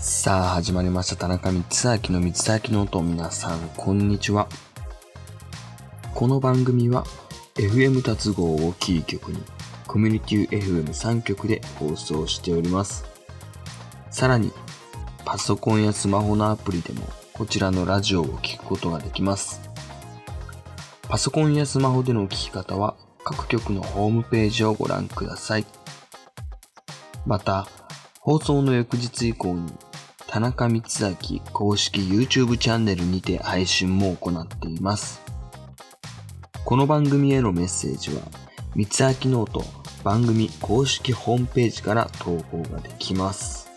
さあ始まりました。田中光明の光明の音。皆さんこんにちは。この番組は FM 達合をキー局にコミュニティ FM3 局で放送しております。さらにパソコンやスマホのアプリでもこちらのラジオを聞くことができます。パソコンやスマホでの聞き方は各局のホームページをご覧ください。また放送の翌日以降に田中光明公式 YouTube チャンネルにて配信も行っています。この番組へのメッセージは、光明ノート番組公式ホームページから投稿ができます。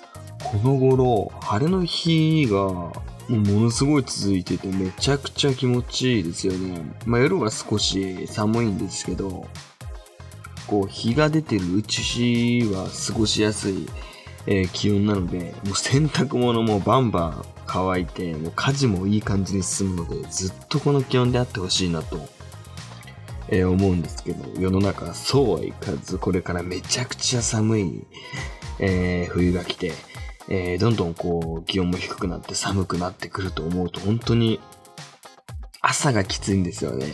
この頃、晴れの日がもうものすごい続いててめちゃくちゃ気持ちいいですよね。まあ夜は少し寒いんですけど、こう日が出てるうちは過ごしやすいえー気温なので、もう洗濯物もバンバン乾いて、もう家事もいい感じに進むので、ずっとこの気温であってほしいなと、えー思うんですけど、世の中そうはいかず、これからめちゃくちゃ寒い、えー冬が来て、えどんどんこう気温も低くなって寒くなってくると思うと、本当に朝がきついんですよね。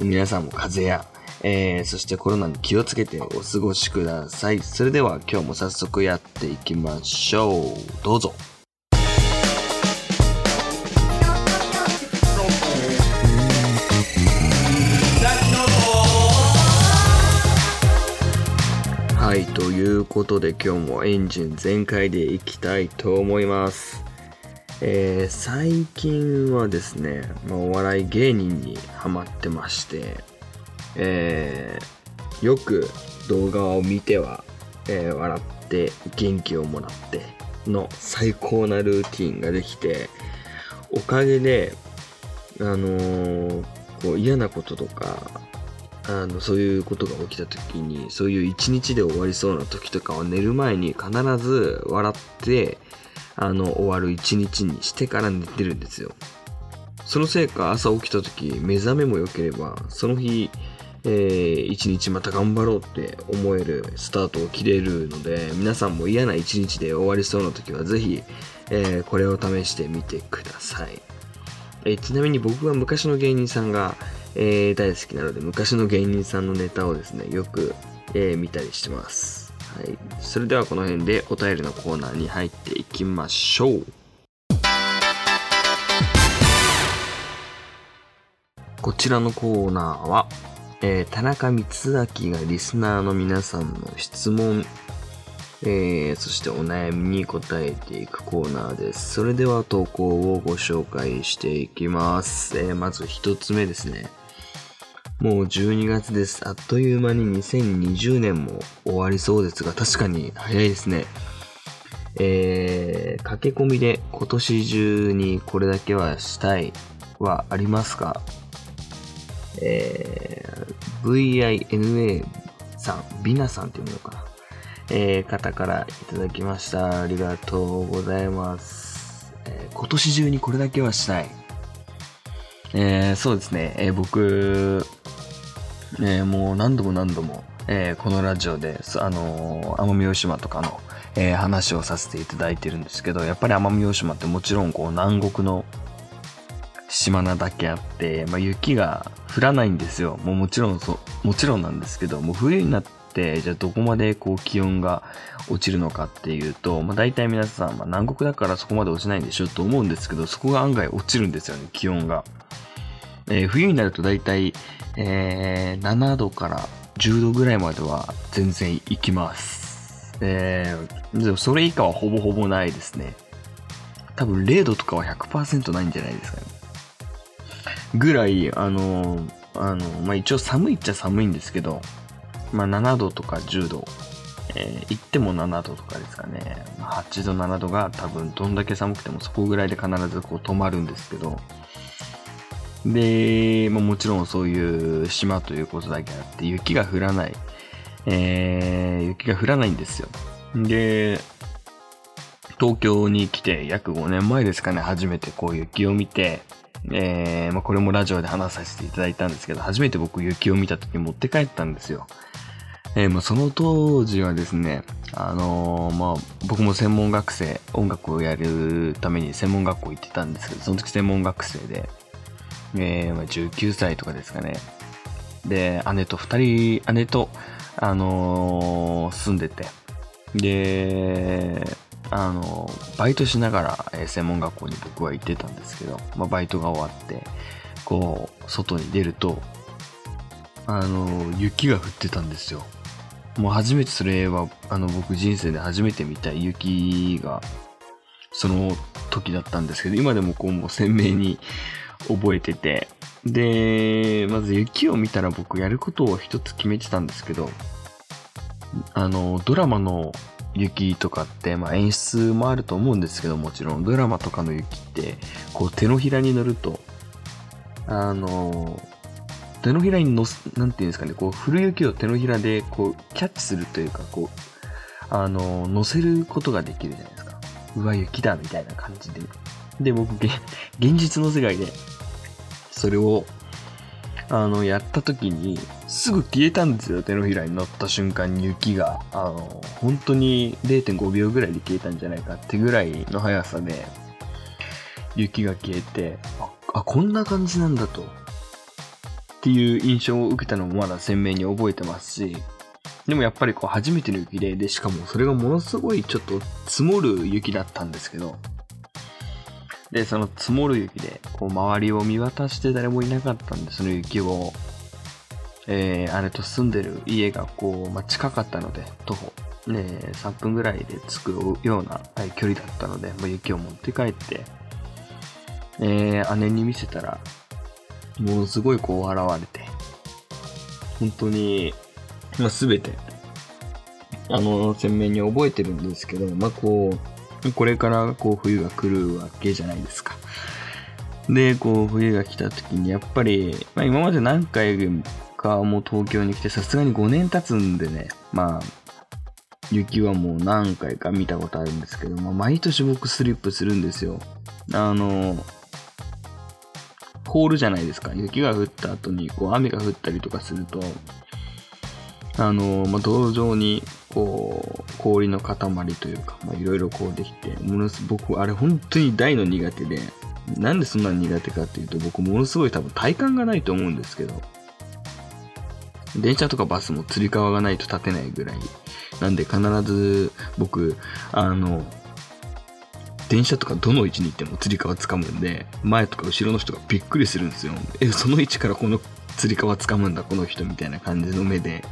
皆さんも風邪や、えー、そしてコロナに気をつけてお過ごしください。それでは今日も早速やっていきましょう。どうぞ。はい、ということで今日もエンジン全開でいきたいと思います。えー最近はですね、まあ、お笑い芸人にハマってまして、えーよく動画を見ては、えー笑って元気をもらっての最高なルーティンができておかげであのーこう嫌なこととかあのそういうことが起きた時にそういう一日で終わりそうな時とかは寝る前に必ず笑ってあの終わる一日にしてから寝てるんですよ。そのせいか朝起きた時目覚めも良ければその日、えー一日また頑張ろうって思えるスタートを切れるので皆さんも嫌な一日で終わりそうな時はぜひ、えーこれを試してみてください、えーちなみに僕は昔の芸人さんが、えー大好きなので昔の芸人さんのネタをですねよく、えー見たりしてます。はい、それではこの辺でお便りのコーナーに入っていきましょう。こちらのコーナーは、えー田中光明がリスナーの皆さんの質問、えーそしてお悩みに答えていくコーナーです。それでは投稿をご紹介していきます。えーまず一つ目ですね。もう12月です。あっという間に2020年も終わりそうですが、確かに早いですね。えー駆け込みで今年中にこれだけはしたいはありますか？えー VINA さん、ビナさんっていうのかな。えー方からいただきました。ありがとうございます。えー今年中にこれだけはしたい。えーそうですね、え僕、えもう何度も何度も、えこのラジオで、あの奄美大島とかの、え話をさせていただいてるんですけど、やっぱり奄美大島ってもちろんこう南国の島なだけあって、まあ、雪が降らないんですよ。もうもちろんそう、もちろんなんですけど、もう冬になって、じゃあどこまでこう気温が落ちるのかっていうと、まあ、大体皆さん、まあ、南国だからそこまで落ちないんでしょと思うんですけど、そこが案外落ちるんですよね、気温が。えー冬になると大体、えー7度から10度ぐらいまでは全然行きます。えーでもそれ以下はほぼほぼないですね。多分0度とかは100%ないんじゃないですかね。ぐらい、あの、あの、まあ、一応寒いっちゃ寒いんですけど、まあ、7度とか10度、えー行っても7度とかですかね。まあ8度、7度が多分どんだけ寒くてもそこぐらいで必ずこう止まるんですけど、で、まあ、もちろんそういう島ということだけあって雪が降らない、えー雪が降らないんですよ。で、東京に来て約5年前ですかね、初めてこう雪を見て、えーまあ、これもラジオで話させていただいたんですけど、初めて僕雪を見た時持って帰ったんですよ。えー、まあ、その当時はですね、あのー、まあ、僕も専門学生、音楽をやるために専門学校行ってたんですけど、その時専門学生で、えー、まあ、19歳とかですかね。で、姉と2人、姉と、あの、住んでて、で、あの、バイトしながら、え、専門学校に僕は行ってたんですけど、まあ、バイトが終わって、こう、外に出ると、あの、雪が降ってたんですよ。もう初めてそれは、あの、僕人生で初めて見た雪が、その時だったんですけど、今でもこう、もう鮮明に覚えてて、で、まず雪を見たら僕やることを一つ決めてたんですけど、あの、ドラマの雪とかって、まあ、演出もあると思うんですけどもちろんドラマとかの雪ってこう手のひらに乗るとあの手のひらにのすなんていうんですかねこう降る雪を手のひらでこうキャッチするというかこうあの乗せることができるじゃないですか。うわ雪だみたいな感じで。で僕現実の世界でそれをあの、やった時に、すぐ消えたんですよ、手のひらに乗った瞬間に雪が。あの、本当に0.5秒ぐらいで消えたんじゃないかってぐらいの速さで、雪が消えて、あ、あこんな感じなんだと。っていう印象を受けたのもまだ鮮明に覚えてますし、でもやっぱりこう初めての雪で、で、しかもそれがものすごいちょっと積もる雪だったんですけど、で、その積もる雪で、こう、周りを見渡して誰もいなかったんで、その雪を、えー、姉と住んでる家が、こう、まあ、近かったので、徒歩、ね、3分ぐらいで着くような、はい、距離だったので、まあ、雪を持って帰って、えー、姉に見せたら、ものすごいこう笑われて、本当に、まあ、すべて、あの、鮮明に覚えてるんですけど、まあ、こう、これからこう冬が来るわけじゃないですか。で、こう冬が来た時にやっぱり、まあ今まで何回かもう東京に来てさすがに5年経つんでね、まあ雪はもう何回か見たことあるんですけど、まあ毎年僕スリップするんですよ。あの、凍るじゃないですか。雪が降った後にこう雨が降ったりとかすると、あの、まあ、道場に、こう、氷の塊というか、まあ、いろいろこうできて、ものす僕、あれ本当に大の苦手で、なんでそんなに苦手かっていうと、僕ものすごい多分体感がないと思うんですけど、電車とかバスもつり革がないと立てないぐらい。なんで必ず僕、あの、電車とかどの位置に行ってもつり革掴むんで、前とか後ろの人がびっくりするんですよ。え、その位置からこのつり革掴むんだ、この人みたいな感じの目で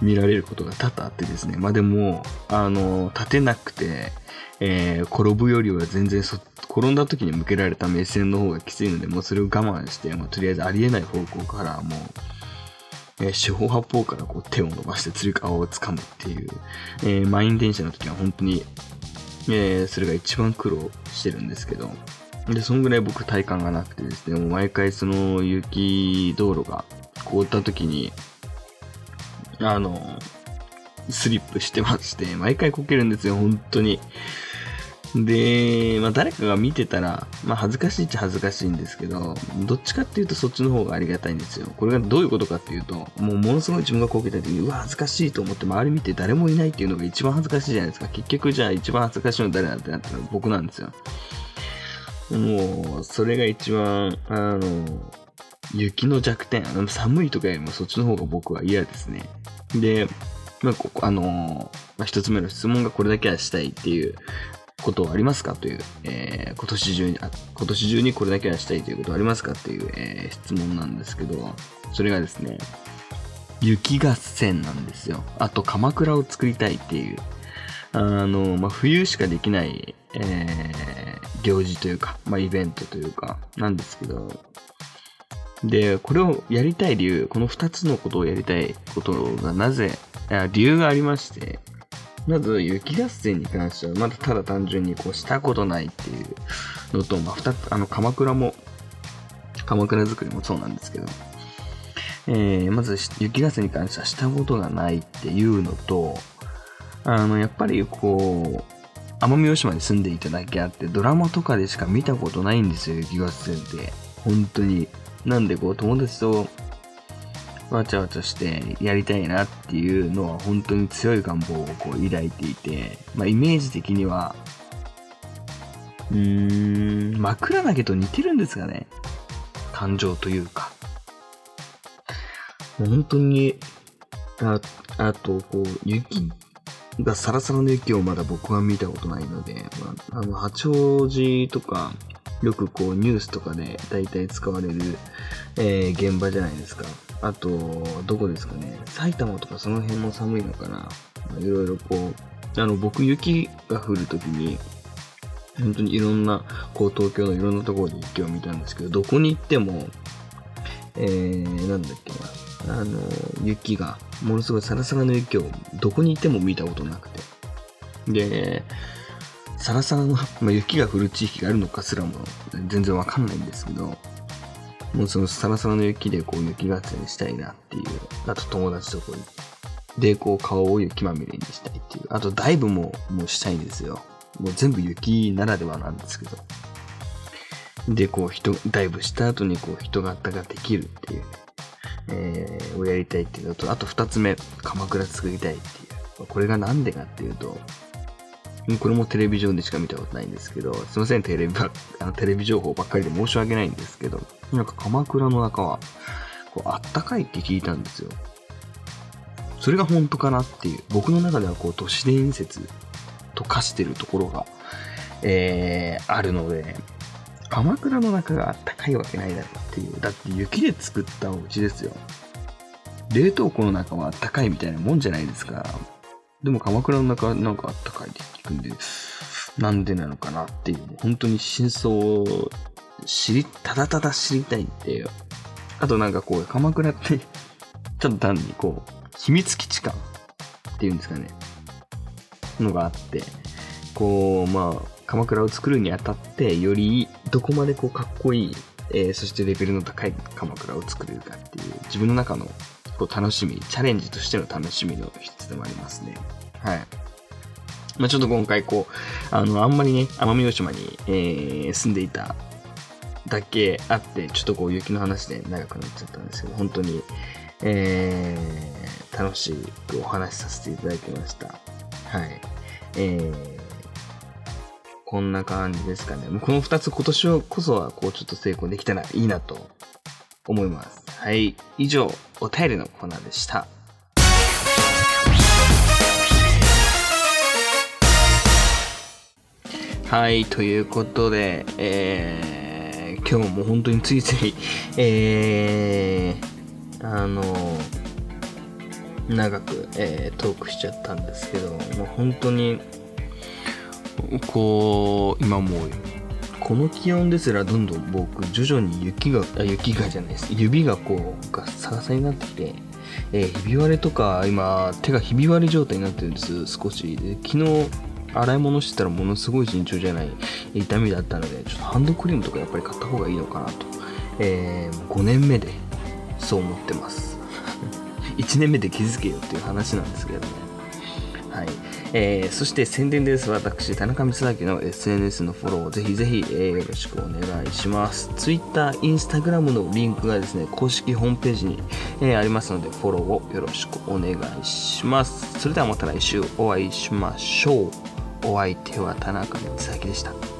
見られることが多々あってですね。まあでも、あの、立てなくて、えー、転ぶよりは全然そ転んだ時に向けられた目線の方がきついので、もうそれを我慢して、もうとりあえずありえない方向からもう、え、四方八方からこう手を伸ばしてつり革を掴むっていう、えー、満員電車の時は本当に、えー、それが一番苦労してるんですけど、で、そんぐらい僕体感がなくてですね、もう毎回その雪道路が凍った時に、あの、スリップしてまして、毎回こけるんですよ、本当に。で、まあ誰かが見てたら、まあ恥ずかしいっちゃ恥ずかしいんですけど、どっちかっていうとそっちの方がありがたいんですよ。これがどういうことかっていうと、もうものすごい自分がこけた時に、うわ、恥ずかしいと思って周り見て誰もいないっていうのが一番恥ずかしいじゃないですか。結局じゃあ一番恥ずかしいの誰だってなったら僕なんですよ。もう、それが一番、あの、雪の弱点、寒いとかよりもそっちの方が僕は嫌ですね。で、まあ、ここ、あのまあ、一つ目の質問がこれだけはしたいっていうことはありますかという、えー、今年中にあ、今年中にこれだけはしたいということはありますかっていう、えー、質問なんですけど、それがですね、雪合戦なんですよ。あと、鎌倉を作りたいっていう、あの、まあ、冬しかできない、えー、行事というか、まあ、イベントというか、なんですけど、で、これをやりたい理由、この2つのことをやりたいことがなぜ、理由がありまして、まず雪合戦に関しては、まだただ単純にこうしたことないっていうのと、まあ、2つ、あの、鎌倉も、鎌倉作りもそうなんですけど、えー、まず雪合戦に関してはしたことがないっていうのと、あの、やっぱりこう、奄美大島に住んでいただけあって、ドラマとかでしか見たことないんですよ、雪合戦って。本当に。なんでこう友達とわちゃわちゃしてやりたいなっていうのは本当に強い願望をこう抱いていて、まあ、イメージ的には、うーん、枕投げと似てるんですかね。感情というか。本当に、ああと、こう、雪がサラサラの雪をまだ僕は見たことないので、まあ、あの、八王子とか、よくこうニュースとかで大体使われる、えー、現場じゃないですか。あと、どこですかね。埼玉とかその辺も寒いのかな。いろいろこう、あの、僕雪が降るときに、本当にいろんな、こう東京のいろんなところで雪を見たんですけど、どこに行っても、えー、なんだっけな。あの、雪が、ものすごいサラサラの雪をどこにいても見たことなくて。で、サラサラの、まあ、雪が降る地域があるのかすらも全然わかんないんですけど、もうそのサラサラの雪でこう雪合戦したいなっていう、あと友達とこに、で、こう顔を雪まみれにしたいっていう、あとダイブももうしたいんですよ。もう全部雪ならではなんですけど。で、こう人、ダイブした後にこう人型ができるっていう、えー、をやりたいっていうのと、あと二つ目、鎌倉作りたいっていう。これがなんでかっていうと、これもテレビ上でしか見たことないんですけど、すいません、テレビば、あのテレビ情報ばっかりで申し訳ないんですけど、なんか鎌倉の中は、こう、あったかいって聞いたんですよ。それが本当かなっていう、僕の中ではこう、都市伝説と化してるところが、えー、あるので、鎌倉の中があったかいわけないだろうっていう。だって雪で作ったお家ですよ。冷凍庫の中はあったかいみたいなもんじゃないですか。でも鎌倉の中なんかあったかいって聞くんで、なんでなのかなっていう、本当に真相を知り、ただただ知りたいっていう。あとなんかこう、鎌倉ってちょっと単にこう、秘密基地感っていうんですかね。のがあって、こう、まあ、鎌倉を作るにあたって、よりどこまでこうかっこいい、えー、そしてレベルの高い鎌倉を作れるかっていう、自分の中のこう楽しみ、チャレンジとしての楽しみの一つでもありますね。はい。まあ、ちょっと今回こう、あの、あんまりね、奄美大島に、えー、住んでいただけあって、ちょっとこう雪の話で長くなっちゃったんですけど、本当に、えー、楽しくお話しさせていただきました。はい。えー、こんな感じですかね。もうこの二つ今年こそはこうちょっと成功できたらいいなと思います。はい。以上、お便りのコーナーでした。はい、ということで、えー、今日も本当についつい、えー、あの、長く、えー、トークしちゃったんですけど、もう本当に、こう、今もう、この気温ですらどんどん僕徐々に雪があ雪がじゃないです。指がこうガッサガサになってきて、えー、ひび割れとか今手がひび割れ状態になってるんです。少しで昨日洗い物してたらものすごい慎重じゃない痛みだったのでちょっとハンドクリームとかやっぱり買った方がいいのかなと、えー、5年目でそう思ってます。1年目で気づけよっていう話なんですけどね。はいえー、そして宣伝です。私、田中光明の SNS のフォローを、ぜひぜひ、えー、よろしくお願いします。Twitter、Instagram のリンクがですね、公式ホームページに、えー、ありますので、フォローをよろしくお願いします。それではまた来週お会いしましょう。お相手は田中光明でした。